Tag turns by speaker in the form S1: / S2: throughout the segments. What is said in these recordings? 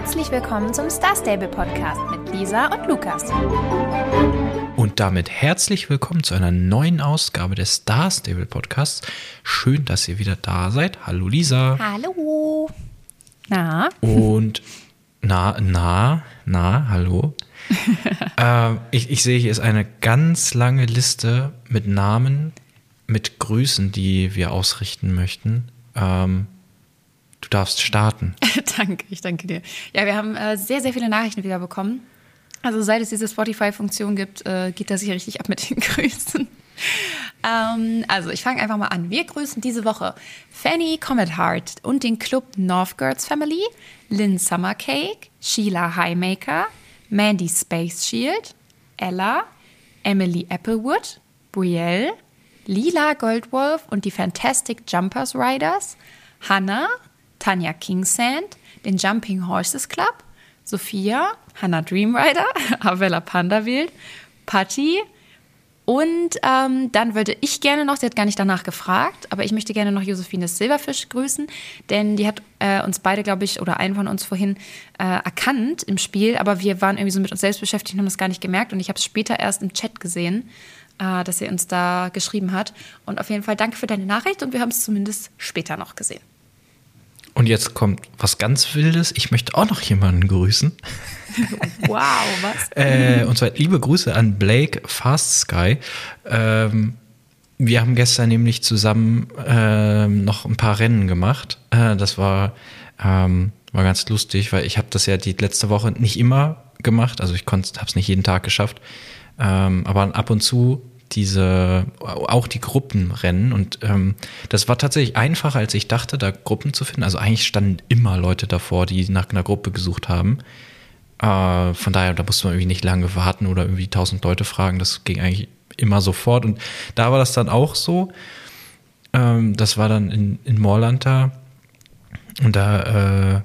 S1: Herzlich willkommen zum Star Stable Podcast mit Lisa und Lukas.
S2: Und damit herzlich willkommen zu einer neuen Ausgabe des Star Stable Podcasts. Schön, dass ihr wieder da seid. Hallo Lisa.
S1: Hallo. Na?
S2: Und na, na, na, hallo. äh, ich, ich sehe, hier ist eine ganz lange Liste mit Namen, mit Grüßen, die wir ausrichten möchten. Ähm, du darfst starten.
S1: danke, ich danke dir. Ja, wir haben äh, sehr, sehr viele Nachrichten wieder bekommen. Also seit es diese Spotify-Funktion gibt, äh, geht das hier richtig ab mit den Grüßen. ähm, also ich fange einfach mal an. Wir grüßen diese Woche Fanny Comet Heart und den Club Northgirds Family, Lynn Summercake, Sheila Highmaker, Mandy Space Shield, Ella, Emily Applewood, Brielle, Lila Goldwolf und die Fantastic Jumpers Riders, Hannah, Tanja Kingsand, den Jumping Horses Club, Sophia, Hannah Dreamrider, Avella Pandawild, Patty und ähm, dann würde ich gerne noch, sie hat gar nicht danach gefragt, aber ich möchte gerne noch Josephine Silberfisch grüßen, denn die hat äh, uns beide, glaube ich, oder einen von uns vorhin äh, erkannt im Spiel, aber wir waren irgendwie so mit uns selbst beschäftigt und haben das gar nicht gemerkt und ich habe es später erst im Chat gesehen, äh, dass sie uns da geschrieben hat. Und auf jeden Fall danke für deine Nachricht und wir haben es zumindest später noch gesehen.
S2: Und jetzt kommt was ganz Wildes. Ich möchte auch noch jemanden grüßen.
S1: Wow, was?
S2: äh, und zwar liebe Grüße an Blake Fast Sky. Ähm, wir haben gestern nämlich zusammen ähm, noch ein paar Rennen gemacht. Äh, das war, ähm, war ganz lustig, weil ich habe das ja die letzte Woche nicht immer gemacht. Also ich habe es nicht jeden Tag geschafft. Ähm, aber ab und zu diese, auch die Gruppenrennen. Und ähm, das war tatsächlich einfacher, als ich dachte, da Gruppen zu finden. Also eigentlich standen immer Leute davor, die nach einer Gruppe gesucht haben. Äh, von daher, da musste man irgendwie nicht lange warten oder irgendwie tausend Leute fragen. Das ging eigentlich immer sofort. Und da war das dann auch so. Ähm, das war dann in, in Moorland da. Und da, äh,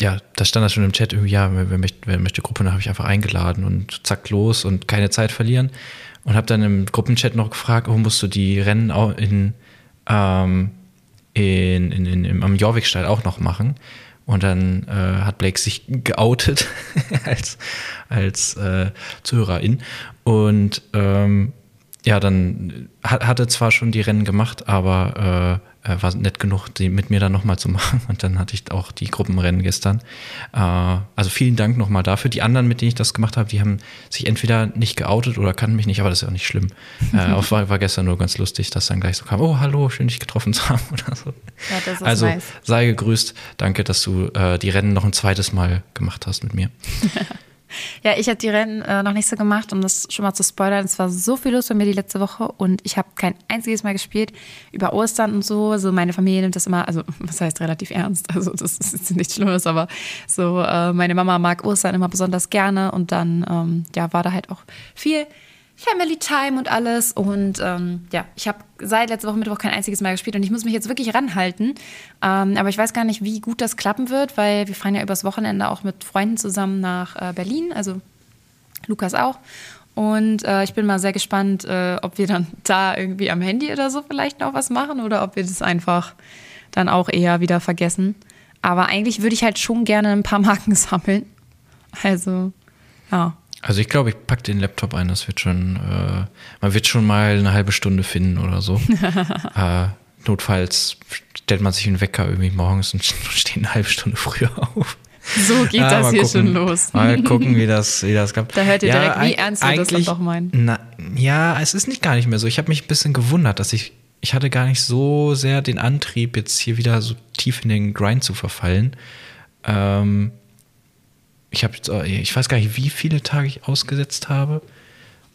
S2: ja, da stand das schon im Chat irgendwie, ja, wer, wer möchte, wer möchte Gruppe, dann habe ich einfach eingeladen und zack los und keine Zeit verlieren und habe dann im Gruppenchat noch gefragt, oh, musst du die Rennen auch in, ähm, in, in, in, in, am Jorvikstall auch noch machen? Und dann äh, hat Blake sich geoutet als, als äh, Zuhörerin. Und ähm, ja, dann hat, hatte zwar schon die Rennen gemacht, aber äh, äh, war nett genug, die mit mir dann nochmal zu machen. Und dann hatte ich auch die Gruppenrennen gestern. Äh, also vielen Dank nochmal dafür. Die anderen, mit denen ich das gemacht habe, die haben sich entweder nicht geoutet oder kannten mich nicht, aber das ist ja auch nicht schlimm. äh, aber war, war gestern nur ganz lustig, dass dann gleich so kam, oh, hallo, schön dich getroffen zu haben oder so.
S1: Ja, das ist
S2: also
S1: nice.
S2: sei gegrüßt. Danke, dass du äh, die Rennen noch ein zweites Mal gemacht hast mit mir.
S1: Ja, ich habe die Rennen äh, noch nicht so gemacht, um das schon mal zu spoilern. Es war so viel los bei mir die letzte Woche und ich habe kein einziges Mal gespielt über Ostern und so. Also meine Familie nimmt das immer, also was heißt relativ ernst, also das ist nichts Schlimmes, aber so äh, meine Mama mag Ostern immer besonders gerne und dann ähm, ja war da halt auch viel Family Time und alles. Und ähm, ja, ich habe seit letzter Woche Mittwoch kein einziges Mal gespielt und ich muss mich jetzt wirklich ranhalten. Ähm, aber ich weiß gar nicht, wie gut das klappen wird, weil wir fahren ja übers Wochenende auch mit Freunden zusammen nach äh, Berlin, also Lukas auch. Und äh, ich bin mal sehr gespannt, äh, ob wir dann da irgendwie am Handy oder so vielleicht noch was machen oder ob wir das einfach dann auch eher wieder vergessen. Aber eigentlich würde ich halt schon gerne ein paar Marken sammeln. Also, ja.
S2: Also ich glaube, ich packe den Laptop ein. Das wird schon, äh, man wird schon mal eine halbe Stunde finden oder so. äh, notfalls stellt man sich einen Wecker irgendwie morgens und steht eine halbe Stunde früher auf.
S1: So geht
S2: Ah,
S1: das hier
S2: gucken.
S1: schon los.
S2: Mal gucken, wie das, wie das klappt.
S1: Da hört ihr direkt, wie ernst wir das dann doch meinen.
S2: Na, ja, es ist nicht gar nicht mehr so. Ich habe mich ein bisschen gewundert, dass ich, ich hatte gar nicht so sehr den Antrieb, jetzt hier wieder so tief in den Grind zu verfallen. Ähm, ich habe jetzt, äh, ich weiß gar nicht, wie viele Tage ich ausgesetzt habe.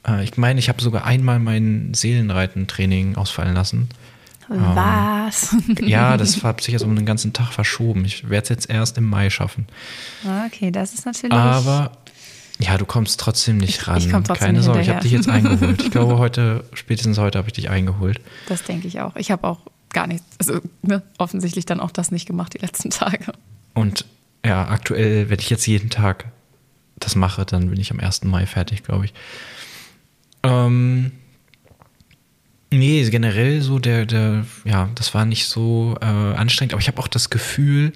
S2: Äh, ich meine, ich habe sogar einmal mein Seelenreiten-Training ausfallen lassen.
S1: Was?
S2: Ja, das hat sich jetzt um den ganzen Tag verschoben. Ich werde es jetzt erst im Mai schaffen.
S1: Okay, das ist natürlich.
S2: Aber ja, du kommst trotzdem nicht
S1: Ich-
S2: ran.
S1: ich komm trotzdem
S2: Keine Sorge, ich habe dich jetzt eingeholt. Ich glaube, heute, spätestens heute habe ich dich eingeholt.
S1: Das denke ich auch. Ich habe auch gar nichts, also ne, offensichtlich dann auch das nicht gemacht die letzten Tage.
S2: Und ja, aktuell, wenn ich jetzt jeden Tag das mache, dann bin ich am 1. Mai fertig, glaube ich. Ähm, nee, generell so der, der, ja, das war nicht so äh, anstrengend, aber ich habe auch das Gefühl,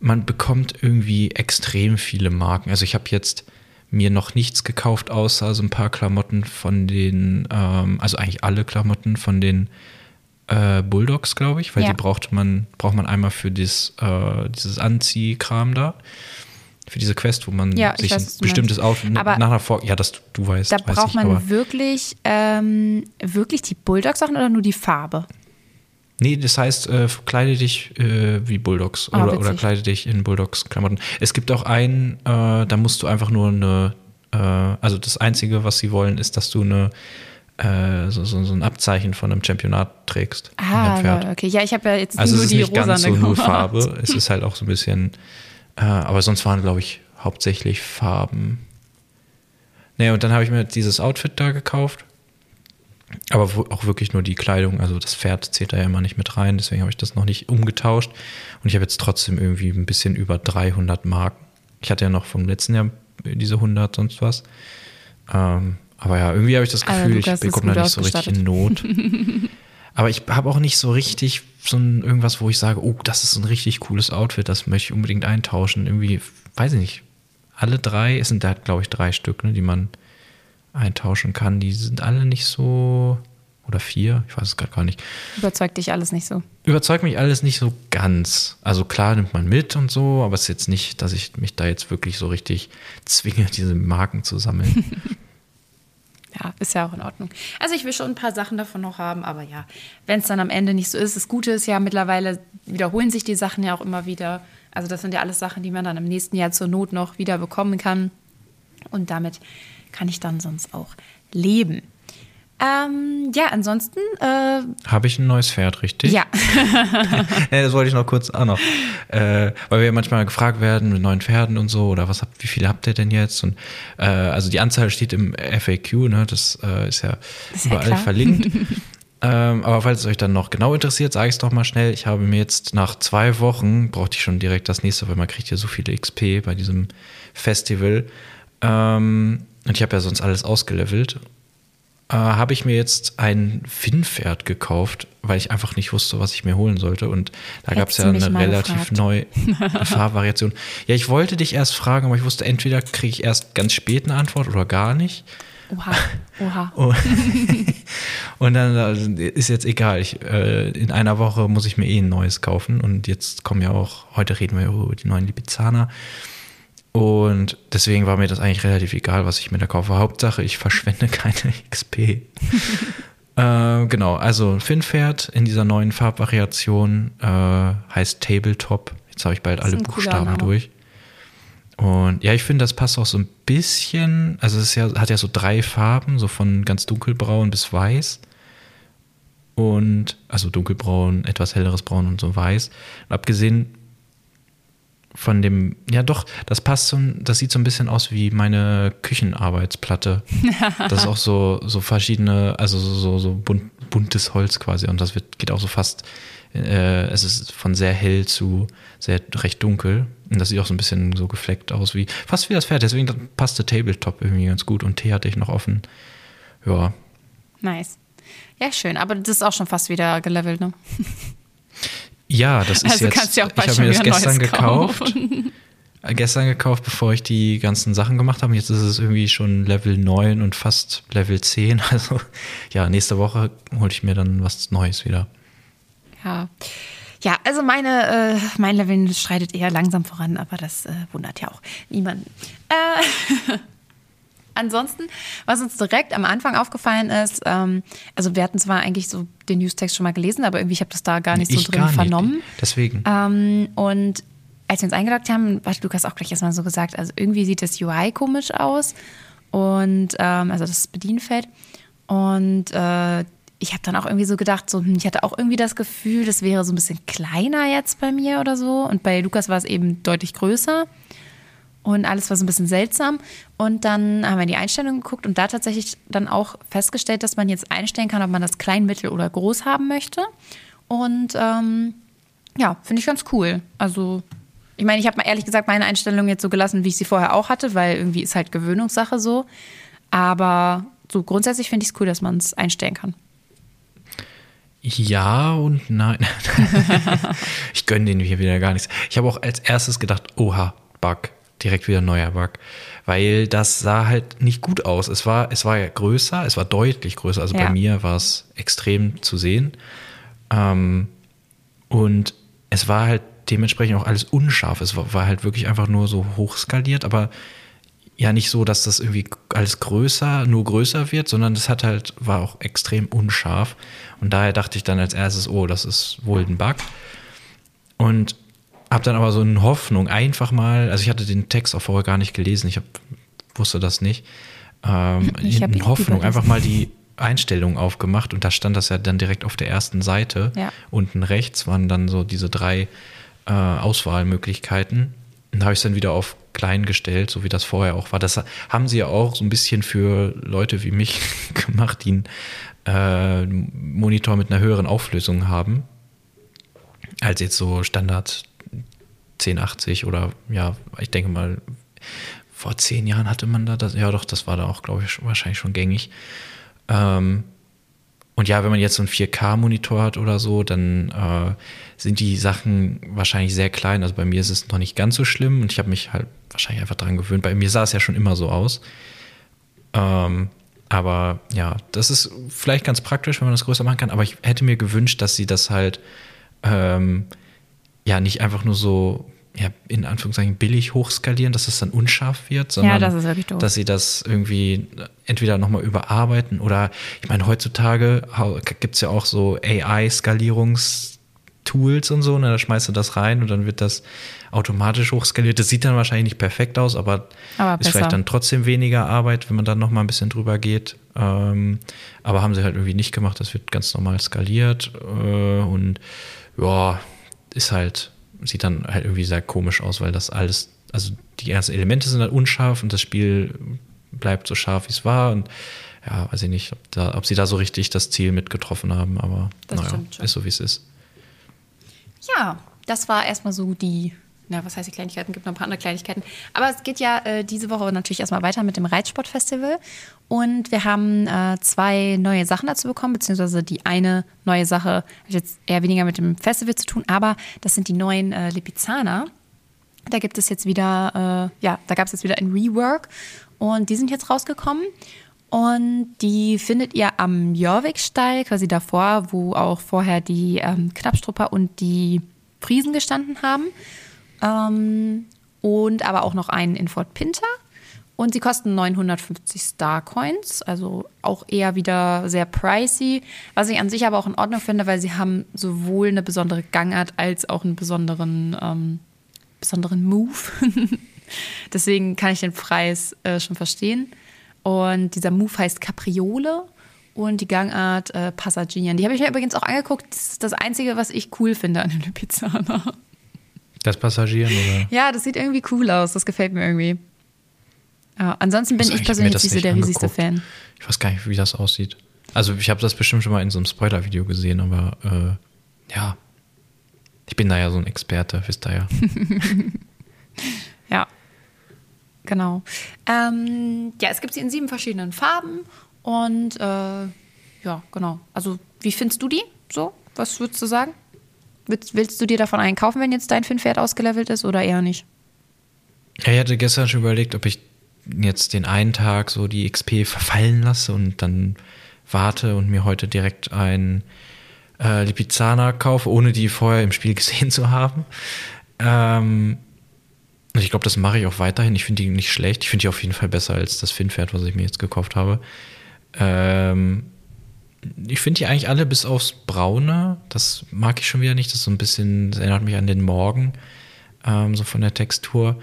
S2: man bekommt irgendwie extrem viele Marken. Also ich habe jetzt mir noch nichts gekauft, außer so ein paar Klamotten von den, ähm, also eigentlich alle Klamotten von den äh, Bulldogs, glaube ich, weil
S1: Ja.
S2: die braucht man, braucht man einmal für dieses, äh, dieses Anziehkram da. Für diese Quest, wo man
S1: Ja, ich
S2: sich
S1: weiß,
S2: ein bestimmtes Outfit
S1: Aber
S2: nach Vor ja, das du, weißt,
S1: Da
S2: weiß
S1: braucht
S2: ich,
S1: man wirklich, ähm, wirklich die Bulldog-Sachen oder nur die Farbe?
S2: Nee, das heißt, äh, kleide dich äh, wie Bulldogs
S1: Ah,
S2: oder, oder kleide dich in Bulldogs-Klamotten. Es gibt auch einen, äh, da musst du einfach nur eine, äh, also das Einzige, was sie wollen, ist, dass du eine, äh, so, so, so ein Abzeichen von einem Championat trägst.
S1: Ah, okay. Ja, ich habe ja jetzt
S2: Also
S1: nur
S2: es ist
S1: die
S2: nicht ganz so
S1: rosane
S2: nur. Farbe, es ist halt auch so ein bisschen, äh, aber sonst waren, glaube ich, hauptsächlich Farben. Nee, und dann habe ich mir dieses Outfit da gekauft. Aber auch wirklich nur die Kleidung, also das Pferd zählt da ja immer nicht mit rein, deswegen habe ich das noch nicht umgetauscht. Und ich habe jetzt trotzdem irgendwie ein bisschen über 300 Marken. Ich hatte ja noch vom letzten Jahr diese 100 sonst was. Ähm, aber ja, irgendwie habe ich das
S1: Also
S2: Gefühl,
S1: Lukas
S2: ich bekomme da nicht so richtig in Not. Aber ich habe auch nicht so richtig so ein, irgendwas, wo ich sage, oh, das ist ein richtig cooles Outfit, das möchte ich unbedingt eintauschen. Irgendwie, weiß ich nicht. Alle drei, es sind da, glaube ich, drei Stück, ne, die man eintauschen kann. Die sind alle nicht so, oder vier, ich weiß es gerade gar nicht.
S1: Überzeugt dich alles nicht so.
S2: Überzeugt mich alles nicht so ganz. Also klar nimmt man mit und so, aber es ist jetzt nicht, dass ich mich da jetzt wirklich so richtig zwinge, diese Marken zu sammeln.
S1: Ja, ist ja auch in Ordnung. Also ich will schon ein paar Sachen davon noch haben, aber ja, wenn es dann am Ende nicht so ist. Das Gute ist ja, mittlerweile wiederholen sich die Sachen ja auch immer wieder. Also das sind ja alles Sachen, die man dann im nächsten Jahr zur Not noch wieder bekommen kann. Und damit kann ich dann sonst auch leben. Ähm, ja, ansonsten, äh,
S2: Habe ich ein neues Pferd, richtig?
S1: ja,
S2: Ja, das wollte ich noch kurz auch noch, äh, weil wir ja manchmal gefragt werden mit neuen Pferden und so oder was habt, wie viele habt ihr denn jetzt? Und äh, also die Anzahl steht im FAQ, ne? Das äh, ist ja
S1: Ist ja
S2: überall
S1: klar.
S2: verlinkt. ähm, aber falls es euch dann noch genau interessiert, sage ich es doch mal schnell. Ich habe mir jetzt nach zwei Wochen brauchte ich schon direkt das nächste, weil man kriegt ja so viele XP bei diesem Festival. Ähm, und ich habe ja sonst alles ausgelevelt äh, habe ich mir jetzt ein Finnpferd gekauft, weil ich einfach nicht wusste, was ich mir holen sollte. Und da gab es ja eine relativ neue Farbvariation. Ja, ich wollte dich erst fragen, aber ich wusste, entweder kriege ich erst ganz spät eine Antwort oder gar nicht.
S1: oha, oha.
S2: Und, und dann also, ist jetzt egal. Ich, äh, in einer Woche muss ich mir eh ein neues kaufen. Und jetzt kommen ja auch, heute reden wir über die neuen Lipizzaner. Und deswegen war mir das eigentlich relativ egal, was ich mir da kaufe. Hauptsache, ich verschwende keine XP. äh, genau, also Finnpferd in dieser neuen Farbvariation äh, heißt Tabletop. Jetzt habe ich bald alle Buchstaben durch. Und ja, ich finde, das passt auch so ein bisschen. Also es ja, hat ja so drei Farben, so von ganz dunkelbraun bis weiß. Und also dunkelbraun, etwas helleres Braun und so weiß. Und abgesehen von dem, ja doch, das passt so, das sieht so ein bisschen aus wie meine Küchenarbeitsplatte. das ist auch so, so verschiedene, also so, so, so bunt, buntes Holz quasi. Und das wird, geht auch so fast, äh, es ist von sehr hell zu sehr recht dunkel. Und das sieht auch so ein bisschen so gefleckt aus wie, fast wie das Pferd. Deswegen passte Tabletop irgendwie ganz gut. Und Tee hatte ich noch offen. Ja,
S1: Nice. Ja, schön. Aber das ist auch schon fast wieder gelevelt, ne?
S2: Ja, das ist
S1: Also
S2: jetzt.
S1: kannst du ja auch bald
S2: ich habe mir das gestern gekauft. Äh, Gestern gekauft, bevor ich die ganzen Sachen gemacht habe. Jetzt ist es irgendwie schon Level 9 und fast Level 10. Also ja, nächste Woche hole ich mir dann was Neues wieder.
S1: Ja. Ja, also meine, äh, mein Level schreitet eher langsam voran, aber das äh, wundert ja auch niemanden. Äh, ansonsten, was uns direkt am Anfang aufgefallen ist, ähm, also wir hatten zwar eigentlich so den Newstext schon mal gelesen, aber irgendwie ich habe das da gar nicht so
S2: ich
S1: drin
S2: gar nicht.
S1: vernommen.
S2: Deswegen.
S1: Ähm, und als wir uns eingeloggt haben, hat Lukas auch gleich erstmal so gesagt, also irgendwie sieht das UI komisch aus. Und ähm, also das Bedienfeld. Und äh, ich habe dann auch irgendwie so gedacht, so, hm, ich hatte auch irgendwie das Gefühl, das wäre so ein bisschen kleiner jetzt bei mir oder so. Und bei Lukas war es eben deutlich größer. Und alles war so ein bisschen seltsam. Und dann haben wir in die Einstellungen geguckt und da tatsächlich dann auch festgestellt, dass man jetzt einstellen kann, ob man das klein, mittel oder groß haben möchte. Und ähm, ja, finde ich ganz cool. Also, ich meine, ich habe mal ehrlich gesagt meine Einstellung jetzt so gelassen, wie ich sie vorher auch hatte, weil irgendwie ist halt Gewöhnungssache so. Aber so grundsätzlich finde ich es cool, dass man es einstellen kann.
S2: Ja und nein. ich gönne den hier wieder gar nichts. Ich habe auch als erstes gedacht, oha, Bug, direkt wieder ein neuer Bug. Weil das sah halt nicht gut aus. Es war, es war ja größer, es war deutlich größer. Also
S1: Ja.
S2: bei mir war es extrem zu sehen. Ähm, und es war halt dementsprechend auch alles unscharf. Es war, war halt wirklich einfach nur so hochskaliert, aber ja nicht so, dass das irgendwie alles größer, nur größer wird, sondern es hat halt, war auch extrem unscharf. Und daher dachte ich dann als erstes, oh, das ist wohl ein Bug. Und habe dann aber so in Hoffnung einfach mal, also ich hatte den Text auch vorher gar nicht gelesen, ich hab, wusste das nicht, ähm,
S1: Ich hab
S2: in Hoffnung
S1: überlesen.
S2: einfach mal die Einstellungen aufgemacht und da stand das ja dann direkt auf der ersten Seite.
S1: Ja.
S2: Unten rechts waren dann so diese drei äh, Auswahlmöglichkeiten. Und da habe ich es dann wieder auf klein gestellt, so wie das vorher auch war. Das haben sie ja auch so ein bisschen für Leute wie mich gemacht, die einen äh, Monitor mit einer höheren Auflösung haben, als jetzt so Standard 1080 oder ja, ich denke mal, vor zehn Jahren hatte man da das, ja doch, das war da auch, glaube ich, wahrscheinlich schon gängig. Ähm, und ja, wenn man jetzt so einen 4K-Monitor hat oder so, dann äh, sind die Sachen wahrscheinlich sehr klein. Also bei mir ist es noch nicht ganz so schlimm und ich habe mich halt wahrscheinlich einfach daran gewöhnt. Bei mir sah es ja schon immer so aus. Ähm, aber ja, das ist vielleicht ganz praktisch, wenn man das größer machen kann. Aber ich hätte mir gewünscht, dass sie das halt ähm, ja nicht einfach nur so ja, in Anführungszeichen billig hochskalieren, dass es dann unscharf wird, sondern
S1: das wirklich doof.
S2: dass sie das irgendwie entweder nochmal überarbeiten oder ich meine, heutzutage gibt es ja auch so AI-Skalierungstools und so, ne, da schmeißt du das rein und dann wird das automatisch hochskaliert. Das sieht dann wahrscheinlich nicht perfekt aus, aber,
S1: Aber
S2: ist
S1: besser.
S2: vielleicht dann trotzdem weniger Arbeit, wenn man dann nochmal ein bisschen drüber geht. Ähm, aber haben sie halt irgendwie nicht gemacht, das wird ganz normal skaliert äh, und ja, ist halt, sieht dann halt irgendwie sehr komisch aus, weil das alles, also die ersten Elemente sind halt unscharf und das Spiel bleibt so scharf, wie es war und ja, weiß ich nicht, ob, da, ob sie da so richtig das Ziel mit getroffen haben, aber
S1: Das
S2: naja, ist so, wie es ist.
S1: Ja, das war erstmal so die, na, was heißt die Kleinigkeiten? Gibt noch ein paar andere Kleinigkeiten. Aber es geht ja äh, diese Woche natürlich erstmal weiter mit dem Reitsportfestival. Und wir haben äh, zwei neue Sachen dazu bekommen, beziehungsweise die eine neue Sache hat jetzt eher weniger mit dem Festival zu tun, aber das sind die neuen äh, Lipizzaner. Da gibt es jetzt wieder, äh, ja, da gab es jetzt wieder ein Rework und die sind jetzt rausgekommen. Und die findet ihr am Jörwig-Stall, quasi davor, wo auch vorher die ähm, Knappstrupper und die Friesen gestanden haben. Ähm, und aber auch noch einen in Fort Pinter. Und sie kosten 950 Starcoins, also auch eher wieder sehr pricey, was ich an sich aber auch in Ordnung finde, weil sie haben sowohl eine besondere Gangart als auch einen besonderen, ähm, besonderen Move. Deswegen kann ich den Preis äh, schon verstehen. Und dieser Move heißt Capriole und die Gangart äh, Passagieren. Die habe ich mir übrigens auch angeguckt. Das ist das Einzige, was ich cool finde an dem Lipizzaner.
S2: Das Passagieren oder?
S1: Ja, das sieht irgendwie cool aus. Das gefällt mir irgendwie. Ja, ansonsten bin ich persönlich nicht so der riesigste. Fan.
S2: Ich weiß gar nicht, wie das aussieht. Also ich habe das bestimmt schon mal in so einem Spoiler-Video gesehen, aber äh, ja, ich bin da ja so ein Experte, wisst ihr ja.
S1: Ja, genau. Ähm, ja, es gibt sie in sieben verschiedenen Farben und äh, ja, genau. Also, wie findest du die so? Was würdest du sagen? Willst, willst du dir davon einen kaufen, wenn jetzt dein Finnpferd ausgelevelt ist oder eher nicht?
S2: Ich hatte gestern schon überlegt, ob ich jetzt den einen Tag so die XP verfallen lasse und dann warte und mir heute direkt ein äh, Lipizzaner kaufe, ohne die vorher im Spiel gesehen zu haben. Ähm, ich glaube, das mache ich auch weiterhin. Ich finde die nicht schlecht. Ich finde die auf jeden Fall besser als das Finnpferd, was ich mir jetzt gekauft habe. Ähm, ich finde die eigentlich alle bis aufs Braune. Das mag ich schon wieder nicht. Das ist so ein bisschen, das erinnert mich an den Morgen, ähm, so von der Textur.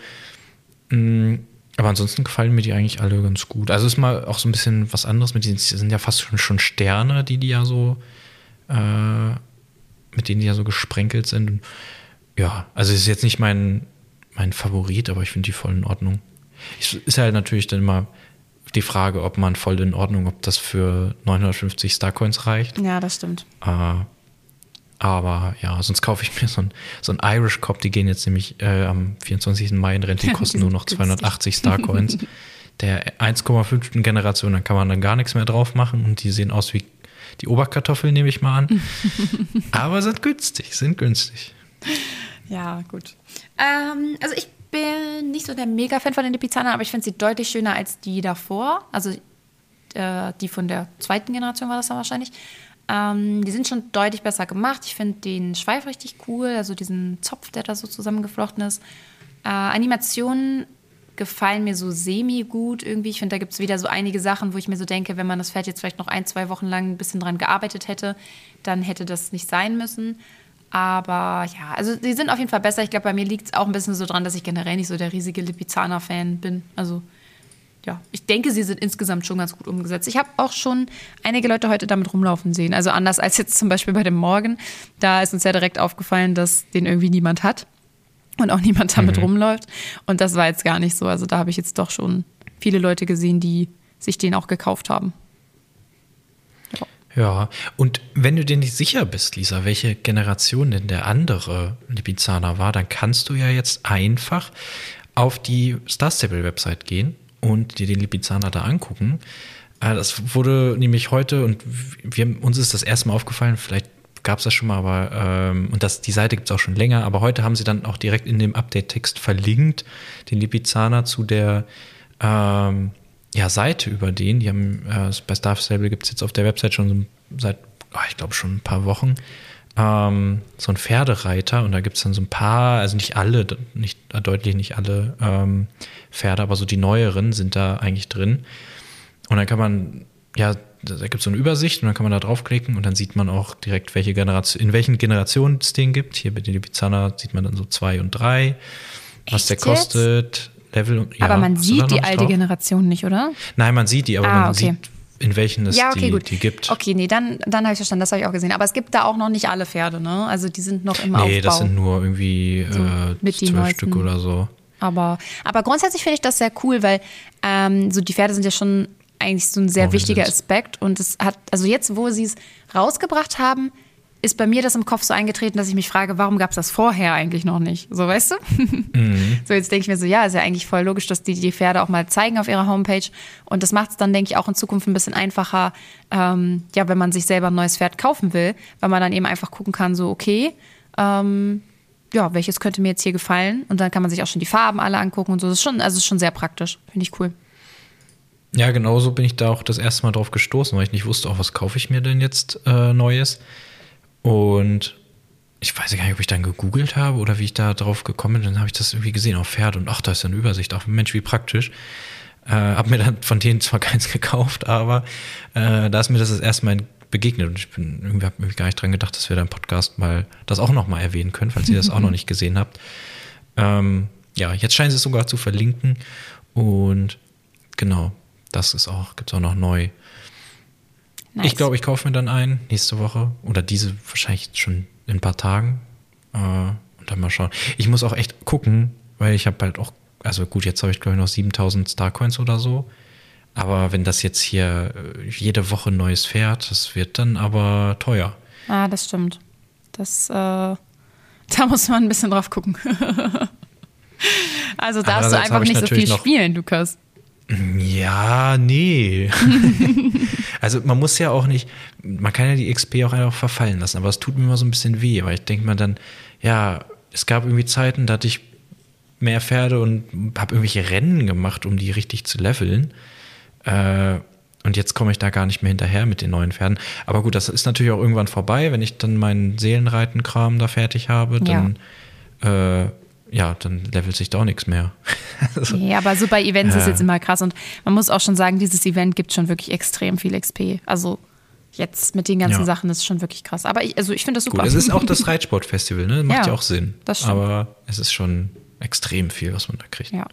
S2: Mm, Aber ansonsten gefallen mir die eigentlich alle ganz gut. Also ist mal auch so ein bisschen was anderes mit diesen, sind ja fast schon, schon Sterne, die die ja so, äh, mit denen die ja so gesprenkelt sind. Ja, also ist jetzt nicht mein, mein Favorit, aber ich finde die voll in Ordnung. Ist halt natürlich dann immer die Frage, ob man voll in Ordnung, ob das für 950 Starcoins reicht.
S1: Ja, das stimmt.
S2: Äh, aber ja, sonst kaufe ich mir so ein, so ein Irish Cop, die gehen jetzt nämlich äh, am 24. Mai in Rente, die kosten nur noch
S1: günstig.
S2: 280 Starcoins. Der 1,5. Generation, da kann man dann gar nichts mehr drauf machen und die sehen aus wie die Oberkartoffeln, nehme ich mal an. Aber sind günstig, sind günstig.
S1: Ja, gut. Ähm, also ich bin nicht so der Mega-Fan von den Lipizzaner, aber ich finde sie deutlich schöner als die davor. Also äh, die von der zweiten Generation war das dann wahrscheinlich. Ähm, die sind schon deutlich besser gemacht. Ich finde den Schweif richtig cool, also diesen Zopf, der da so zusammengeflochten ist. Äh, Animationen gefallen mir so semi-gut irgendwie. Ich finde, da gibt es wieder so einige Sachen, wo ich mir so denke, wenn man das Pferd jetzt vielleicht noch ein, zwei Wochen lang ein bisschen dran gearbeitet hätte, dann hätte das nicht sein müssen. Aber ja, also die sind auf jeden Fall besser. Ich glaube, bei mir liegt es auch ein bisschen so dran, dass ich generell nicht so der riesige Lipizzaner-Fan bin. Also ja, ich denke, sie sind insgesamt schon ganz gut umgesetzt. Ich habe auch schon einige Leute heute damit rumlaufen sehen. Also anders als jetzt zum Beispiel bei dem Morgen. Da ist uns ja direkt aufgefallen, dass den irgendwie niemand hat und auch niemand damit mhm. rumläuft. Und das war jetzt gar nicht so. Also da habe ich jetzt doch schon viele Leute gesehen, die sich den auch gekauft haben.
S2: Ja, und wenn du dir nicht sicher bist, Lisa, welche Generation denn der andere Lipizzaner war, dann kannst du ja jetzt einfach auf die Star Stable Website gehen und dir den Lipizzaner da angucken. Äh, das wurde nämlich heute und wir, uns ist das erste Mal aufgefallen, vielleicht gab es das schon mal, aber ähm, und das, die Seite gibt es auch schon länger, aber heute haben sie dann auch direkt in dem Update-Text verlinkt, den Lipizzaner zu der ähm, ja, Seite über den. Die haben äh, bei Star Stable gibt es jetzt auf der Website schon seit, oh, ich glaube, schon ein paar Wochen ähm, so ein Pferdereiter und da gibt es dann so ein paar, also nicht alle, nicht deutlich nicht alle ähm, Pferde, aber so die neueren sind da eigentlich drin. Und dann kann man, ja, da gibt es so eine Übersicht und dann kann man da draufklicken und dann sieht man auch direkt, welche Generation, in welchen Generationen es den gibt. Hier bei den Lipizzaner sieht man dann so zwei und drei, was Echt der kostet. Level.
S1: Ja, aber man sieht die alte drauf? Generation nicht, oder?
S2: Nein, man sieht die, aber ah, man okay. sieht, in welchen es
S1: ja, okay,
S2: die,
S1: gut.
S2: die gibt.
S1: Okay, nee, dann, dann habe ich verstanden, das habe ich auch gesehen. Aber es gibt da auch noch nicht alle Pferde, ne? Also die sind noch im nee, Aufbau. Nee,
S2: das sind nur irgendwie so, äh, zwölf Stück oder so.
S1: Aber, aber grundsätzlich finde ich das sehr cool, weil ähm, so die Pferde sind ja schon eigentlich so ein sehr oh, wichtiger Aspekt. Und es hat, also jetzt, wo sie es rausgebracht haben, ist bei mir das im Kopf so eingetreten, dass ich mich frage, warum gab es das vorher eigentlich noch nicht? So, weißt du? Mhm. So, jetzt denke ich mir so, ja, ist ja eigentlich voll logisch, dass die die Pferde auch mal zeigen auf ihrer Homepage. Und das macht es dann, denke ich, auch in Zukunft ein bisschen einfacher, ähm, ja, wenn man sich selber ein neues Pferd kaufen will, weil man dann eben einfach gucken kann, so, okay, ähm, ja, welches könnte mir jetzt hier gefallen? Und dann kann man sich auch schon die Farben alle angucken und so. Das ist schon, also ist schon sehr praktisch. Finde ich cool.
S2: Ja, genauso bin ich da auch das erste Mal drauf gestoßen, weil ich nicht wusste, auch was kaufe ich mir denn jetzt äh, Neues. Und ich weiß gar nicht, ob ich dann gegoogelt habe oder wie ich da drauf gekommen bin. Dann habe ich das irgendwie gesehen auf Pferd und ach, da ist eine Übersicht. Ach, Mensch, wie praktisch. Äh, hab mir dann von denen zwar keins gekauft, aber äh, da ist mir das das erste Mal begegnet und ich bin irgendwie habe mir gar nicht dran gedacht, dass wir da im Podcast mal das auch noch mal erwähnen können, falls ihr das auch noch nicht gesehen habt. Ähm, ja, jetzt scheinen sie es sogar zu verlinken und genau, das ist auch gibt's auch noch neu. Nice. Ich glaube, ich kaufe mir dann einen nächste Woche oder diese wahrscheinlich schon in ein paar Tagen. Äh, und dann mal schauen. Ich muss auch echt gucken, weil ich habe halt auch, also gut, jetzt habe ich glaube ich noch 7000 Starcoins oder so. Aber wenn das jetzt hier äh, jede Woche neues Pferd, das wird dann aber teuer.
S1: Ah, das stimmt. Das, äh, da muss man ein bisschen drauf gucken. also darfst du einfach nicht so viel spielen, Lukas.
S2: Ja, nee. also man muss ja auch nicht, man kann ja die XP auch einfach verfallen lassen, aber es tut mir immer so ein bisschen weh, weil ich denke mir dann, ja, es gab irgendwie Zeiten, da hatte ich mehr Pferde und habe irgendwelche Rennen gemacht, um die richtig zu leveln. Äh, und jetzt komme ich da gar nicht mehr hinterher mit den neuen Pferden. Aber gut, das ist natürlich auch irgendwann vorbei, wenn ich dann meinen Seelenreitenkram da fertig habe, dann ja. äh, ja, dann levelt sich da auch nichts mehr.
S1: also, nee, aber so bei Events ja. ist jetzt immer krass und man muss auch schon sagen, dieses Event gibt schon wirklich extrem viel XP. Also jetzt mit den ganzen ja. Sachen ist schon wirklich krass. Aber ich, also ich finde das super. Gut,
S2: es ist auch das Reitsportfestival, ne? Macht ja, ja auch Sinn. Das stimmt. Aber es ist schon extrem viel, was man da kriegt.
S1: Ja.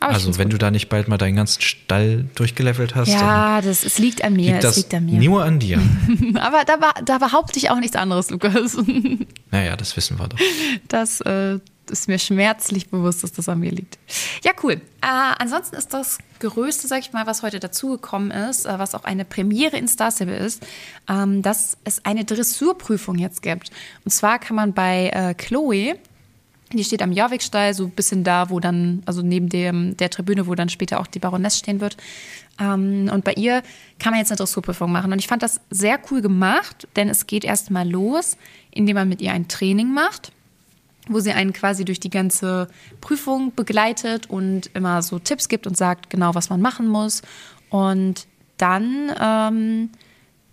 S2: Aber also wenn gut. du da nicht bald mal deinen ganzen Stall durchgelevelt hast,
S1: ja, das es liegt an mir.
S2: Liegt
S1: es liegt an mir.
S2: Nur an dir.
S1: Aber da, da behaupte ich auch nichts anderes, Lukas.
S2: naja, das wissen wir doch.
S1: Das äh, ist mir schmerzlich bewusst, dass das an mir liegt. Ja, cool. Äh, ansonsten ist das Größte, sag ich mal, was heute dazugekommen ist, äh, was auch eine Premiere in Star Stable ist, ähm, dass es eine Dressurprüfung jetzt gibt. Und zwar kann man bei äh, Chloe Die steht am Jorvikstall, so ein bisschen da, wo dann, also neben dem, der Tribüne, wo dann später auch die Baroness stehen wird. Ähm, und bei ihr kann man jetzt eine Dressurprüfung machen. Und ich fand das sehr cool gemacht, denn es geht erstmal los, indem man mit ihr ein Training macht, wo sie einen quasi durch die ganze Prüfung begleitet und immer so Tipps gibt und sagt genau, was man machen muss. Und dann, ähm,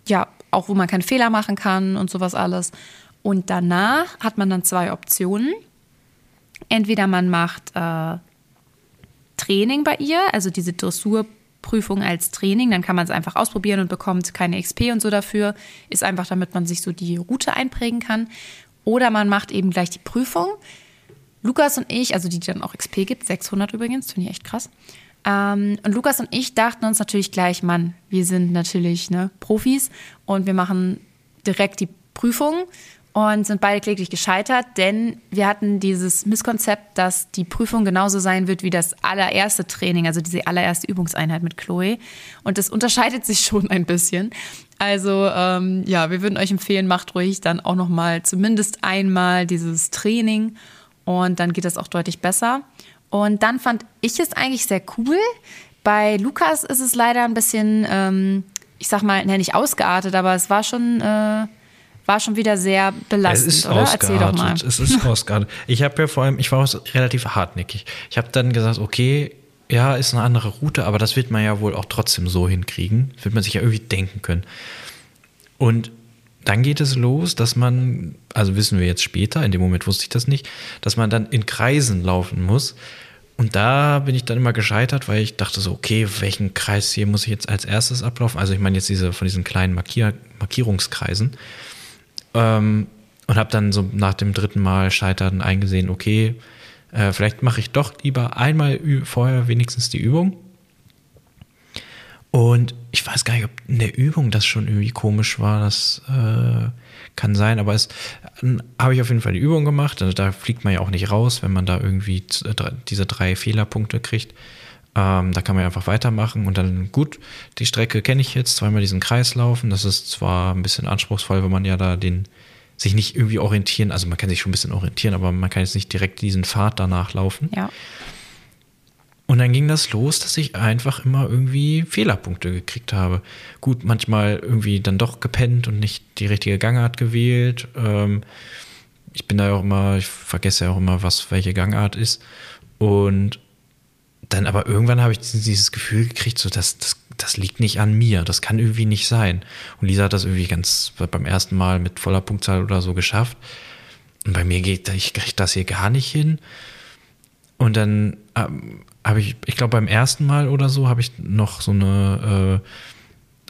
S1: ja, auch wo man keine Fehler machen kann und sowas alles. Und danach hat man dann zwei Optionen. Entweder man macht äh, Training bei ihr, also diese Dressurprüfung als Training, dann kann man es einfach ausprobieren und bekommt keine XP und so dafür. Ist einfach, damit man sich so die Route einprägen kann. Oder man macht eben gleich die Prüfung. Lukas und ich, also die dann auch XP gibt, 600 übrigens, finde ich echt krass. Ähm, und Lukas und ich dachten uns natürlich gleich, Mann, wir sind natürlich ne, Profis und wir machen direkt die Prüfung und sind beide kläglich gescheitert, denn wir hatten dieses Misskonzept, dass die Prüfung genauso sein wird wie das allererste Training, also diese allererste Übungseinheit mit Chloe. Und das unterscheidet sich schon ein bisschen. Also ähm, ja, wir würden euch empfehlen, macht ruhig dann auch noch mal zumindest einmal dieses Training und dann geht das auch deutlich besser. Und dann fand ich es eigentlich sehr cool. Bei Lukas ist es leider ein bisschen, ähm, ich sag mal, nicht ausgeartet, aber es war schon äh, war schon wieder sehr belastend,
S2: es ist
S1: oder? Erzähl doch mal.
S2: Es ist ausgeartet. Ich habe ja vor allem, ich war relativ hartnäckig. Ich habe dann gesagt, okay, ja, ist eine andere Route, aber das wird man ja wohl auch trotzdem so hinkriegen. Das wird man sich ja irgendwie denken können. Und dann geht es los, dass man, also wissen wir jetzt später, in dem Moment wusste ich das nicht, dass man dann in Kreisen laufen muss. Und da bin ich dann immer gescheitert, weil ich dachte so, okay, welchen Kreis hier muss ich jetzt als erstes ablaufen? Also ich meine jetzt diese von diesen kleinen Markier Markierungskreisen. Ähm, und habe dann so nach dem dritten Mal Scheitern eingesehen, okay, äh, vielleicht mache ich doch lieber einmal vorher wenigstens die Übung. Und ich weiß gar nicht, ob in der Übung das schon irgendwie komisch war. Das äh, kann sein, aber es äh, habe ich auf jeden Fall die Übung gemacht. Also da fliegt man ja auch nicht raus, wenn man da irgendwie diese drei Fehlerpunkte kriegt. Ähm, da kann man einfach weitermachen und dann gut, die Strecke kenne ich jetzt, zweimal diesen Kreis laufen. Das ist zwar ein bisschen anspruchsvoll, wenn man ja da den sich nicht irgendwie orientieren, also man kann sich schon ein bisschen orientieren, aber man kann jetzt nicht direkt diesen Pfad danach laufen.
S1: Ja.
S2: Und dann ging das los, dass ich einfach immer irgendwie Fehlerpunkte gekriegt habe. Gut, manchmal irgendwie dann doch gepennt und nicht die richtige Gangart gewählt. Ähm, ich bin da ja auch immer, ich vergesse ja auch immer, was welche Gangart ist. Und dann aber irgendwann habe ich dieses Gefühl gekriegt, so dass das, das liegt nicht an mir, das kann irgendwie nicht sein. Und Lisa hat das irgendwie ganz beim ersten Mal mit voller Punktzahl oder so geschafft. Und bei mir geht, ich kriege das hier gar nicht hin. Und dann ähm, habe ich, ich glaube beim ersten Mal oder so, habe ich noch so eine,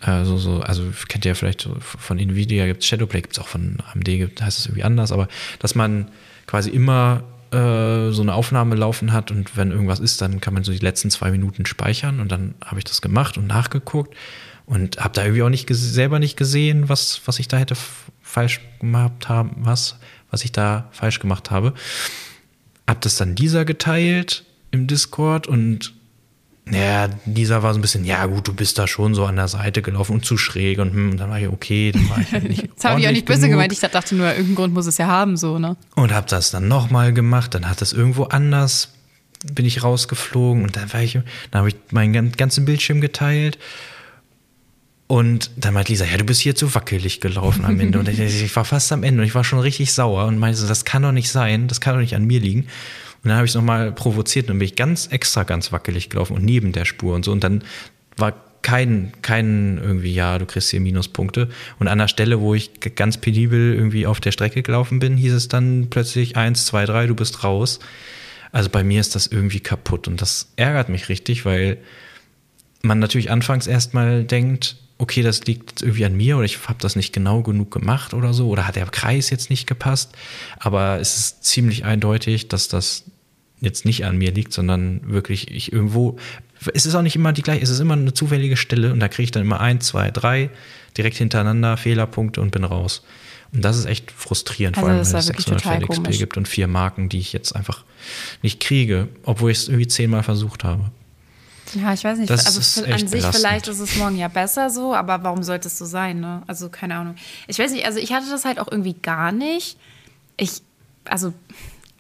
S2: äh, also, so, also kennt ihr ja vielleicht von Nvidia gibt es Shadowplay, gibt es auch von AMD, heißt es irgendwie anders, aber dass man quasi immer äh, so eine Aufnahme laufen hat und wenn irgendwas ist, dann kann man so die letzten zwei Minuten speichern und dann habe ich das gemacht und nachgeguckt und habe da irgendwie auch nicht selber nicht gesehen, was, was ich da hätte falsch gemacht haben, was, was ich da falsch gemacht habe. Hab das dann dieser geteilt im Discord und ja, dieser war so ein bisschen, ja gut, du bist da schon so an der Seite gelaufen und zu schräg und, hm, und dann war ich, okay, dann war ich halt nicht
S1: Das habe ich auch nicht böse genug. gemeint, ich dachte nur, irgendeinen Grund muss es ja haben, so, ne?
S2: Und hab das dann nochmal gemacht, dann hat es irgendwo anders, bin ich rausgeflogen und dann war ich, dann habe ich meinen ganzen Bildschirm geteilt und dann meint Lisa, ja, du bist hier zu wackelig gelaufen am Ende. Und ich, ich war fast am Ende und ich war schon richtig sauer und meinte so, das kann doch nicht sein, das kann doch nicht an mir liegen. Und dann habe ich es nochmal provoziert und bin ich ganz extra ganz wackelig gelaufen und neben der Spur und so. Und dann war kein, kein irgendwie, ja, du kriegst hier Minuspunkte. Und an der Stelle, wo ich ganz penibel irgendwie auf der Strecke gelaufen bin, hieß es dann plötzlich eins, zwei, drei, du bist raus. Also bei mir ist das irgendwie kaputt und das ärgert mich richtig, weil man natürlich anfangs erstmal denkt, okay, das liegt irgendwie an mir oder ich habe das nicht genau genug gemacht oder so oder hat der Kreis jetzt nicht gepasst. Aber es ist ziemlich eindeutig, dass das jetzt nicht an mir liegt, sondern wirklich ich irgendwo. Es ist auch nicht immer die gleiche, es ist immer eine zufällige Stelle und da kriege ich dann immer ein, zwei, drei direkt hintereinander Fehlerpunkte und bin raus. Und das ist echt frustrierend,
S1: also
S2: vor allem, wenn
S1: es 600
S2: Feld XP gibt und vier Marken, die ich jetzt einfach nicht kriege, obwohl ich es irgendwie zehnmal versucht habe.
S1: Ja, ich weiß nicht.
S2: Das
S1: also an sich
S2: belastend.
S1: vielleicht ist es morgen ja besser so, aber warum sollte es so sein? Ne? Also keine Ahnung. Ich weiß nicht. Also ich hatte das halt auch irgendwie gar nicht. Ich, also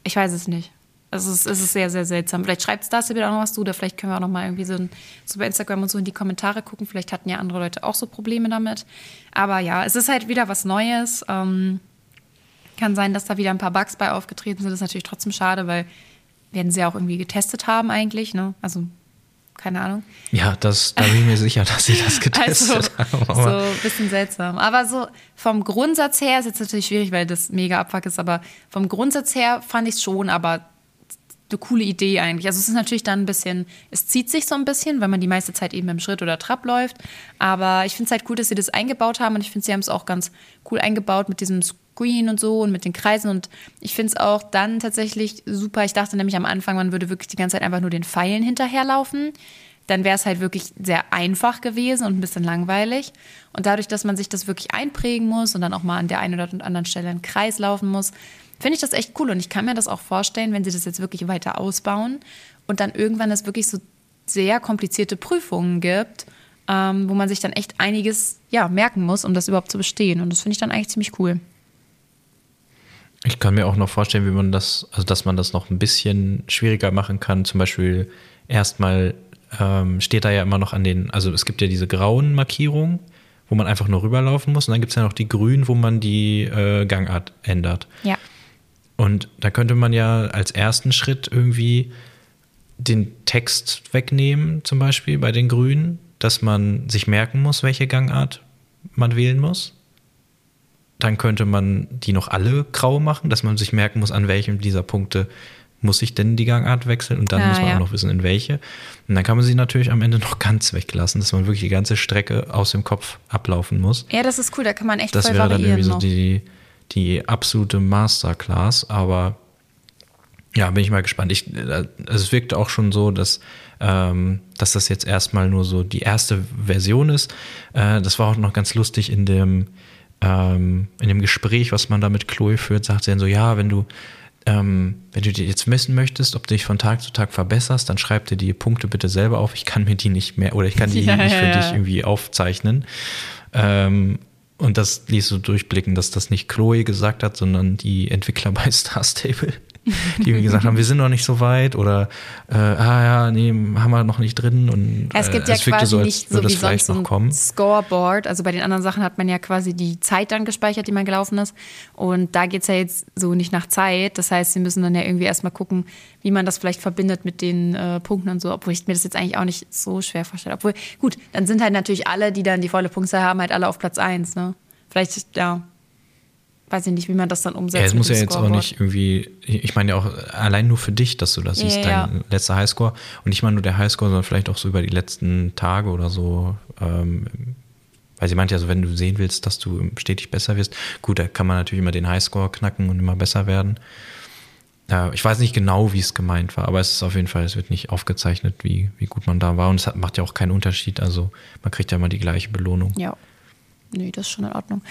S1: Ich weiß es nicht. Also es ist, es ist sehr, sehr seltsam. Vielleicht schreibt es das wieder auch noch was zu, oder vielleicht können wir auch noch mal irgendwie so, ein, so bei Instagram und so in die Kommentare gucken. Vielleicht hatten ja andere Leute auch so Probleme damit. Aber ja, es ist halt wieder was Neues. Ähm, kann sein, dass da wieder ein paar Bugs bei aufgetreten sind. Das ist natürlich trotzdem schade, weil werden sie ja auch irgendwie getestet haben eigentlich. Ne? Also keine Ahnung.
S2: Ja, das, da bin ich mir sicher, dass sie das getestet
S1: also, haben. So ein bisschen seltsam. Aber so vom Grundsatz her ist jetzt natürlich schwierig, weil das mega Abfuck ist, aber vom Grundsatz her fand ich es schon, aber eine coole Idee eigentlich. Also es ist natürlich dann ein bisschen, es zieht sich so ein bisschen, weil man die meiste Zeit eben im Schritt oder Trab läuft. Aber ich finde es halt cool, dass sie das eingebaut haben und ich finde, sie haben es auch ganz cool eingebaut mit diesem Screen und so und mit den Kreisen. Und ich finde es auch dann tatsächlich super. Ich dachte nämlich am Anfang, man würde wirklich die ganze Zeit einfach nur den Pfeilen hinterherlaufen. Dann wäre es halt wirklich sehr einfach gewesen und ein bisschen langweilig. Und dadurch, dass man sich das wirklich einprägen muss und dann auch mal an der einen oder anderen Stelle einen Kreis laufen muss, finde ich das echt cool. Und ich kann mir das auch vorstellen, wenn sie das jetzt wirklich weiter ausbauen und dann irgendwann es wirklich so sehr komplizierte Prüfungen gibt, ähm, wo man sich dann echt einiges ja, merken muss, um das überhaupt zu bestehen. Und das finde ich dann eigentlich ziemlich cool.
S2: Ich kann mir auch noch vorstellen, wie man das, also dass man das noch ein bisschen schwieriger machen kann. Zum Beispiel erstmal ähm, steht da ja immer noch an den, also es gibt ja diese grauen Markierungen, wo man einfach nur rüberlaufen muss. Und dann gibt es ja noch die grünen, wo man die äh, Gangart ändert.
S1: Ja.
S2: Und da könnte man ja als ersten Schritt irgendwie den Text wegnehmen, zum Beispiel bei den Grünen, dass man sich merken muss, welche Gangart man wählen muss. Dann könnte man die noch alle grau machen, dass man sich merken muss, an welchem dieser Punkte muss ich denn die Gangart wechseln und dann ah, muss man ja. auch noch wissen, in welche. Und dann kann man sie natürlich am Ende noch ganz weglassen, dass man wirklich die ganze Strecke aus dem Kopf ablaufen muss.
S1: Ja, das ist cool, da kann man echt
S2: Das wäre dann irgendwie so die, die absolute Masterclass, aber ja, bin ich mal gespannt. Ich, äh, es wirkt auch schon so, dass, ähm, dass das jetzt erstmal nur so die erste Version ist. Äh, das war auch noch ganz lustig in dem, ähm, in dem Gespräch, was man da mit Chloe führt, sagt sie dann so, ja, wenn du, ähm, wenn du dir jetzt messen möchtest, ob du dich von Tag zu Tag verbesserst, dann schreib dir die Punkte bitte selber auf. Ich kann mir die nicht mehr oder ich kann die ja, nicht für ja. dich irgendwie aufzeichnen. Ähm, und das ließ so durchblicken, dass das nicht Chloe gesagt hat, sondern die Entwickler bei Star Stable die mir gesagt haben, wir sind noch nicht so weit oder äh, ah ja, nee, haben wir noch nicht drin und
S1: es gibt äh, ja quasi so, nicht so wie sonst ein kommen. Scoreboard. Also bei den anderen Sachen hat man ja quasi die Zeit dann gespeichert, die man gelaufen ist. Und da geht es ja jetzt so nicht nach Zeit. Das heißt, sie müssen dann ja irgendwie erstmal gucken, wie man das vielleicht verbindet mit den äh, Punkten und so, obwohl ich mir das jetzt eigentlich auch nicht so schwer vorstelle. Obwohl, gut, dann sind halt natürlich alle, die dann die volle Punktzahl haben, halt alle auf Platz 1, ne? Vielleicht, ja, weiß ich nicht, wie man das dann umsetzt.
S2: Ja, es muss ja jetzt auch nicht irgendwie, ich meine ja auch allein nur für dich, dass du das siehst, ja, dein ja. letzter Highscore. Und nicht mal nur der Highscore, sondern vielleicht auch so über die letzten Tage oder so. Ähm, weil sie meint ja so, wenn du sehen willst, dass du stetig besser wirst, gut, da kann man natürlich immer den Highscore knacken und immer besser werden. Ja, ich weiß nicht genau, wie es gemeint war, aber es ist auf jeden Fall, es wird nicht aufgezeichnet, wie, wie gut man da war. Und es hat, macht ja auch keinen Unterschied. Also man kriegt ja immer die gleiche Belohnung.
S1: Ja. Nee, das ist schon in Ordnung.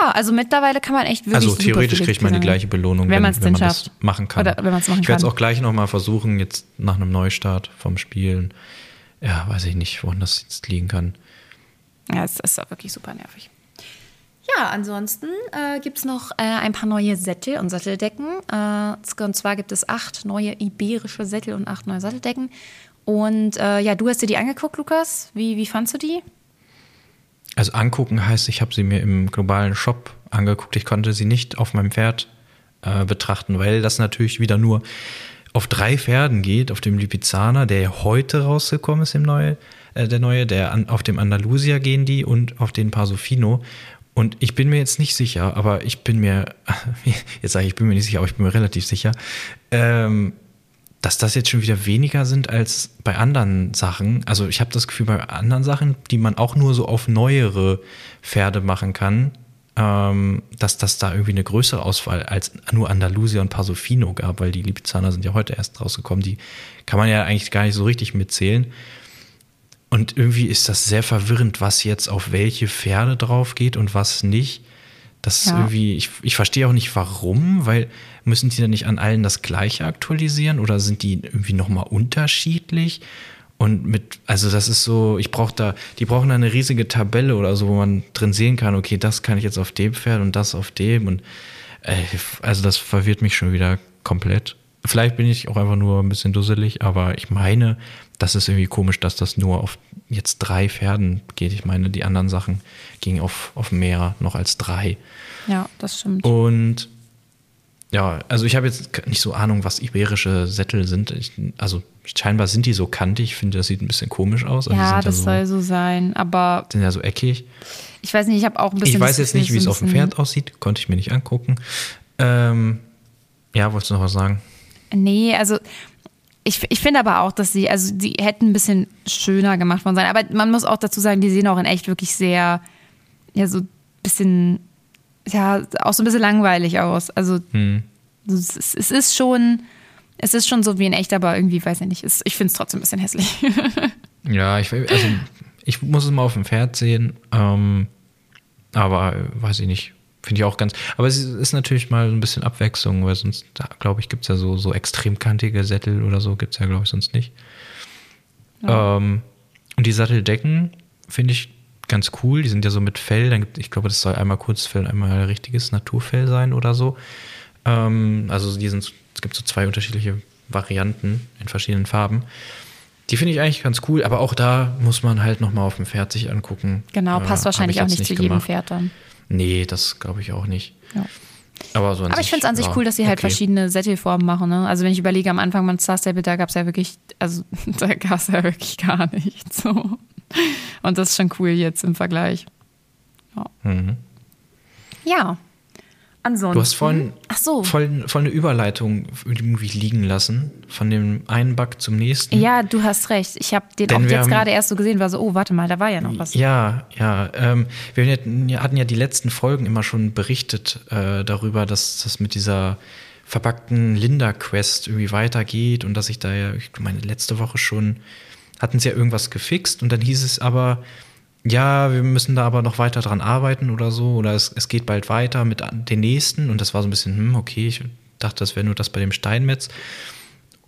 S1: Ja, also mittlerweile kann man echt wirklich.
S2: Also theoretisch kriegt man die gleiche Belohnung, wenn, wenn, man schafft. das machen kann.
S1: Oder wenn man es machen
S2: ich werde es auch gleich nochmal versuchen, jetzt nach einem Neustart vom Spielen. Ja, weiß ich nicht, woran das jetzt liegen kann.
S1: Ja, es ist auch wirklich super nervig. Ja, ansonsten äh, gibt es noch äh, ein paar neue Sättel und Satteldecken. Äh, und zwar gibt es acht neue iberische Sättel und acht neue Satteldecken. Und äh, ja, du hast dir die angeguckt, Lukas. Wie, wie fandst du die?
S2: Also angucken heißt, ich habe sie mir im globalen Shop angeguckt. Ich konnte sie nicht auf meinem Pferd äh, betrachten, weil das natürlich wieder nur auf drei Pferden geht, auf dem Lipizzaner, der heute rausgekommen ist, im neue, äh, der neue, der an, auf dem Andalusia gehen die und auf den Pasofino. Und ich bin mir jetzt nicht sicher, aber ich bin mir, jetzt sage ich, ich bin mir nicht sicher, aber ich bin mir relativ sicher, ähm, dass das jetzt schon wieder weniger sind als bei anderen Sachen. Also ich habe das Gefühl, bei anderen Sachen, die man auch nur so auf neuere Pferde machen kann, ähm, dass das da irgendwie eine größere Auswahl als nur Andalusia und Pasofino gab, weil die Lipizzaner sind ja heute erst rausgekommen. Die kann man ja eigentlich gar nicht so richtig mitzählen. Und irgendwie ist das sehr verwirrend, was jetzt auf welche Pferde drauf geht und was nicht. Das ja. irgendwie, ich, ich verstehe auch nicht warum, weil müssen die dann nicht an allen das gleiche aktualisieren oder sind die irgendwie nochmal unterschiedlich? Und mit, also das ist so, ich brauche da, die brauchen da eine riesige Tabelle oder so, wo man drin sehen kann, okay, das kann ich jetzt auf dem Pferd und das auf dem und äh, also das verwirrt mich schon wieder komplett. Vielleicht bin ich auch einfach nur ein bisschen dusselig, aber ich meine, das ist irgendwie komisch, dass das nur auf jetzt drei Pferden geht. Ich meine, die anderen Sachen gingen auf, auf mehr noch als drei.
S1: Ja, das stimmt.
S2: Und ja, also ich habe jetzt nicht so Ahnung, was iberische Sättel sind. Ich, also scheinbar sind die so kantig. Ich finde, das sieht ein bisschen komisch aus. Also
S1: ja, das
S2: so,
S1: soll so sein. Aber
S2: sind ja so eckig.
S1: ich weiß nicht, ich habe auch ein bisschen.
S2: Ich weiß jetzt nicht, wie es auf dem Pferd aussieht. Konnte ich mir nicht angucken. Ähm, ja, wolltest du noch was sagen?
S1: Nee, also ich, ich finde aber auch, dass sie, also die hätten ein bisschen schöner gemacht worden sein. Aber man muss auch dazu sagen, die sehen auch in echt wirklich sehr, ja, so ein bisschen, ja, auch so ein bisschen langweilig aus. Also
S2: Hm.
S1: es, ist- es ist schon, es ist schon so wie in echt, aber irgendwie, weiß ich nicht, es, ich finde es trotzdem ein bisschen hässlich.
S2: Ja, ich, also, ich muss es mal auf dem Pferd sehen. Ähm, aber äh, weiß ich nicht. Finde ich auch ganz. Aber es ist natürlich mal ein bisschen Abwechslung, weil sonst, glaube ich, gibt es ja so, so extrem kantige Sättel oder so, gibt es ja, glaube ich, sonst nicht. Ähm, und die Satteldecken finde ich ganz cool. Die sind ja so mit Fell. Dann gibt, ich glaube, das soll einmal Kurzfell, einmal richtiges Naturfell sein oder so. Ähm, also die sind, es gibt so zwei unterschiedliche Varianten in verschiedenen Farben. Die finde ich eigentlich ganz cool, aber auch da muss man halt nochmal auf dem Pferd sich angucken.
S1: genau,
S2: Äh,
S1: passt
S2: hab
S1: wahrscheinlich
S2: ich
S1: auch nicht zu jedem
S2: gemacht.
S1: Pferd dann.
S2: Nee, das glaube ich auch nicht.
S1: Ja.
S2: Aber, so
S1: Aber ich finde es an sich
S2: ja,
S1: cool, dass sie halt
S2: okay.
S1: verschiedene Sättelformen machen. Ne? Also wenn ich überlege, am Anfang beim Star Stable, da gab es ja wirklich, also da gab es ja wirklich gar nichts. So. Und das ist schon cool jetzt im Vergleich. Ja.
S2: Mhm.
S1: ja. Ansonsten.
S2: Du hast vorhin
S1: Ach so.
S2: voll, voll eine Überleitung irgendwie liegen lassen, von dem einen Bug zum nächsten.
S1: Ja, du hast recht. Ich habe den
S2: Denn
S1: auch jetzt gerade erst so gesehen, war so, oh, warte mal, da war ja noch was.
S2: Ja, ja. Ähm, wir hatten ja- hatten ja die letzten Folgen immer schon berichtet äh, darüber, dass das mit dieser verpackten Linda-Quest irgendwie weitergeht und dass ich da ja, ich meine, letzte Woche schon hatten sie ja irgendwas gefixt und dann hieß es aber, ja, wir müssen da aber noch weiter dran arbeiten oder so oder es, es geht bald weiter mit den nächsten und das war so ein bisschen, hm, okay, ich dachte, das wäre nur das bei dem Steinmetz.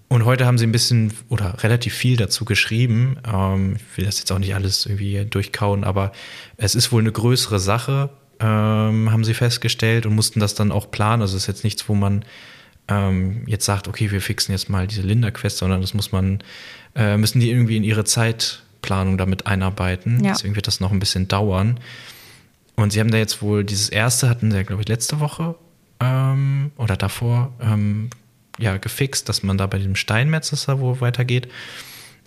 S2: Und heute haben sie ein bisschen oder relativ viel dazu geschrieben. Ähm, ich will das jetzt auch nicht alles irgendwie durchkauen, aber es ist wohl eine größere Sache, ähm, haben sie festgestellt und mussten das dann auch planen. Also es ist jetzt nichts, wo man ähm, jetzt sagt, okay, wir fixen jetzt mal diese Linda-Quest, sondern das muss man, äh, müssen die irgendwie in ihre Zeitplanung damit einarbeiten.
S1: Ja.
S2: Deswegen wird das noch ein bisschen dauern. Und sie haben da jetzt wohl dieses erste, hatten sie, glaube ich, letzte Woche ähm, oder davor ähm, ja, gefixt, dass man da bei dem Steinmetz ist, da wo weitergeht.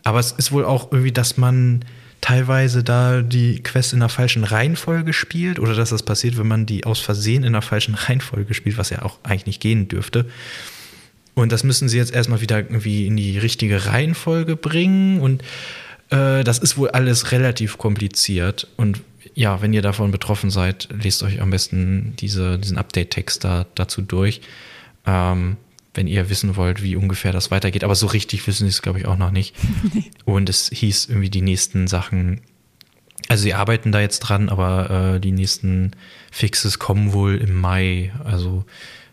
S2: Aber es ist wohl auch irgendwie, dass man teilweise da die Quest in der falschen Reihenfolge spielt oder dass das passiert, wenn man die aus Versehen in der falschen Reihenfolge spielt, was ja auch eigentlich nicht gehen dürfte. Und das müssen sie jetzt erstmal wieder irgendwie in die richtige Reihenfolge bringen. Und äh, das ist wohl alles relativ kompliziert. Und ja, wenn ihr davon betroffen seid, lest euch am besten diese, diesen Update-Text da, dazu durch. Ähm, wenn ihr wissen wollt, wie ungefähr das weitergeht. Aber so richtig wissen sie es, glaube ich, auch noch nicht. Und es hieß irgendwie die nächsten Sachen. Also sie arbeiten da jetzt dran, aber äh, die nächsten Fixes kommen wohl im Mai. Also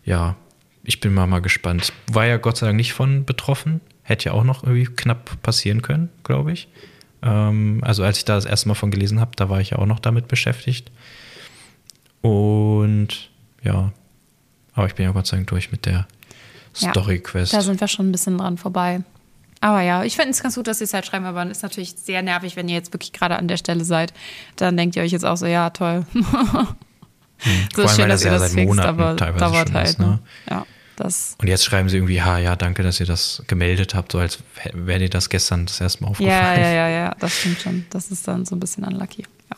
S2: ja, ich bin mal, mal gespannt. War ja Gott sei Dank nicht von betroffen. Hätte ja auch noch irgendwie knapp passieren können, glaube ich. Ähm, also als ich da das erste Mal von gelesen habe, da war ich ja auch noch damit beschäftigt. Und ja, aber ich bin ja Gott sei Dank durch mit der
S1: Ja,
S2: Story-Quest.
S1: Da sind wir schon ein bisschen dran vorbei. Aber ja, ich finde es ganz gut, dass sie es halt schreiben, aber ist natürlich sehr nervig, wenn ihr jetzt wirklich gerade an der Stelle seid. Dann denkt ihr euch jetzt auch so, ja, toll. so
S2: Vor allem, weil das ja Monaten
S1: aber dauert halt.
S2: ist, ne?
S1: Ja, das.
S2: Und jetzt schreiben sie irgendwie, ha, ja, danke, dass ihr das gemeldet habt, so als wäre dir das gestern das erste Mal
S1: Ja,
S2: aufgefallen.
S1: ja, ja, ja, das stimmt schon. Das ist dann so ein bisschen unlucky. Ja.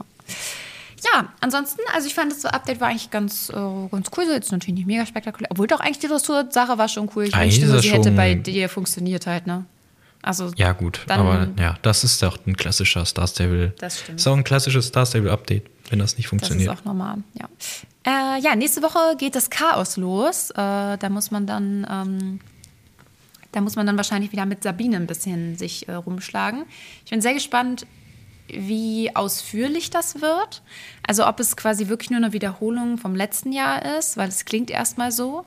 S1: Ja, ansonsten, also ich fand das Update war eigentlich ganz, äh, ganz cool. So Jetzt natürlich nicht mega spektakulär. Obwohl doch eigentlich die Dressur-Sache war schon cool. Ich
S2: Eigentlich
S1: wünschte sie hätte bei dir funktioniert halt, ne? Also,
S2: Ja, gut,
S1: Dann-
S2: aber ja, das ist doch ein klassischer Star Stable.
S1: Das stimmt.
S2: Ist auch ein klassisches Star Stable Update, wenn das nicht
S1: Das
S2: funktioniert.
S1: ist auch normal, ja. Äh, ja, nächste Woche geht das Chaos los. Äh, da muss man dann, ähm, da muss man dann wahrscheinlich wieder mit Sabine ein bisschen sich äh, rumschlagen. Ich bin sehr gespannt, wie ausführlich das wird. Also ob es quasi wirklich nur eine Wiederholung vom letzten Jahr ist, weil es klingt erstmal so.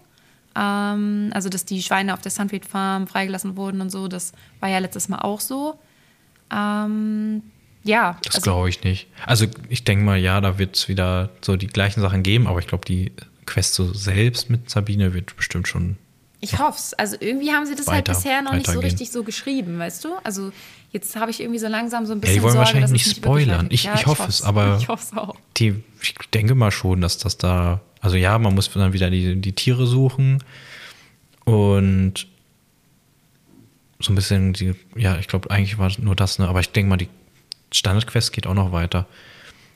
S1: Ähm, also dass die Schweine auf der Sunfield Farm freigelassen wurden und so, das war ja letztes Mal auch so. Ähm, ja,
S2: das
S1: also,
S2: glaube ich nicht. Also ich denke mal, ja, da wird es wieder so die gleichen Sachen geben, aber ich glaube, die Quest so selbst mit Sabine wird bestimmt schon
S1: Ich hoffe es. Also irgendwie haben sie das halt
S2: Weiter-
S1: bisher noch nicht so richtig so geschrieben, weißt du? Also jetzt habe ich irgendwie so langsam so ein
S2: Ja,
S1: bisschen
S2: die wollen
S1: Sorge,
S2: wahrscheinlich nicht spoilern.
S1: weitergeht.
S2: Ich-
S1: Ja,
S2: ich hoffe
S1: hoff's.
S2: es, aber-
S1: Ich hoffe es auch.
S2: Die, ich denke mal schon, dass das da, also ja, man muss dann wieder die, die Tiere suchen und so ein bisschen die, ja, ich glaube, eigentlich war es nur das, ne? Aber ich denke mal, die Standardquest geht auch noch weiter.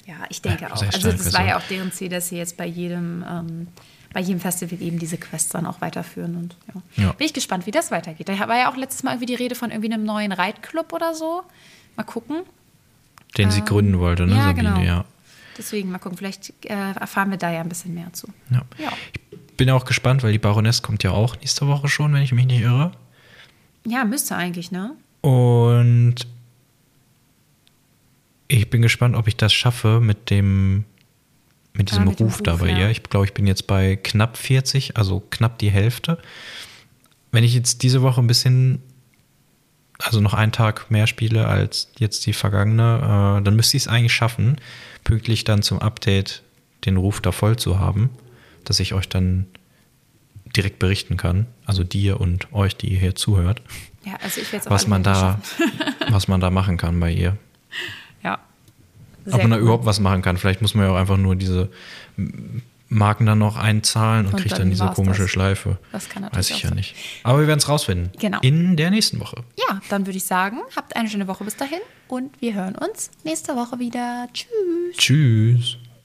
S1: Ja, ich denke
S2: Ja,
S1: auch. Also das war ja auch deren Ziel, dass sie jetzt bei jedem, ähm, bei jedem Festival eben diese Quests dann auch weiterführen. Und ja.
S2: Ja.
S1: Bin ich gespannt, wie das weitergeht. Da war ja auch letztes Mal irgendwie die Rede von irgendwie einem neuen Reitclub oder so. Mal gucken.
S2: Den sie gründen wollte, ne,
S1: ja,
S2: Sabine,
S1: genau.
S2: ja.
S1: Deswegen mal gucken, vielleicht äh, erfahren wir da ja ein bisschen mehr zu.
S2: Ja. Ich bin auch gespannt, weil die Baroness kommt ja auch nächste Woche schon, wenn ich mich nicht irre.
S1: Ja, müsste eigentlich, ne?
S2: Und ich bin gespannt, ob ich das schaffe mit dem mit diesem
S1: Ah, mit dem
S2: Ruf da
S1: Ruf,
S2: bei
S1: ja.
S2: ihr. Ich glaube, ich bin jetzt bei knapp 40, also knapp die Hälfte. Wenn ich jetzt diese Woche ein bisschen, also noch einen Tag mehr spiele als jetzt die vergangene, äh, dann müsste ich es eigentlich schaffen, pünktlich dann zum Update den Ruf da voll zu haben, dass ich euch dann direkt berichten kann. Also dir und euch, die hier zuhört
S1: Ja, also
S2: was man da, was man da machen kann bei ihr.
S1: Ja.
S2: Ob
S1: Sehr
S2: man da
S1: cool.
S2: überhaupt was machen kann. Vielleicht muss man ja auch einfach nur diese Marken dann noch einzahlen und,
S1: Und
S2: kriegt
S1: dann
S2: dann diese komische
S1: das.
S2: Schleife.
S1: Das kann
S2: Weiß
S1: natürlich
S2: ich
S1: auch
S2: ja
S1: sein.
S2: nicht. Aber wir werden es rausfinden.
S1: Genau.
S2: In der nächsten Woche.
S1: Ja, dann würde ich sagen, habt eine schöne Woche bis dahin und wir hören uns nächste Woche wieder. Tschüss.
S2: Tschüss.